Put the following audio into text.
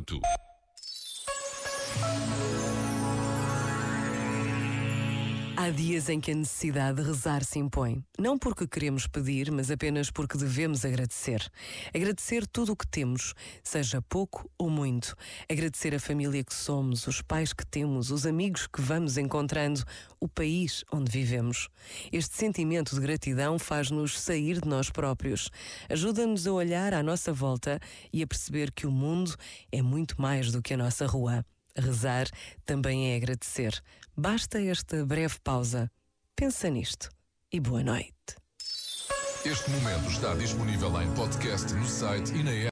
Moto. Há dias em que a necessidade de rezar se impõe. Não porque queremos pedir, mas apenas porque devemos agradecer. Agradecer tudo o que temos, seja pouco ou muito. Agradecer a família que somos, os pais que temos, os amigos que vamos encontrando, o país onde vivemos. Este sentimento de gratidão faz-nos sair de nós próprios. Ajuda-nos a olhar à nossa volta e a perceber que o mundo é muito mais do que a nossa rua. Rezar também é agradecer. Basta esta breve pausa. Pensa nisto e boa noite. Este momento está disponível em podcast no site e na app.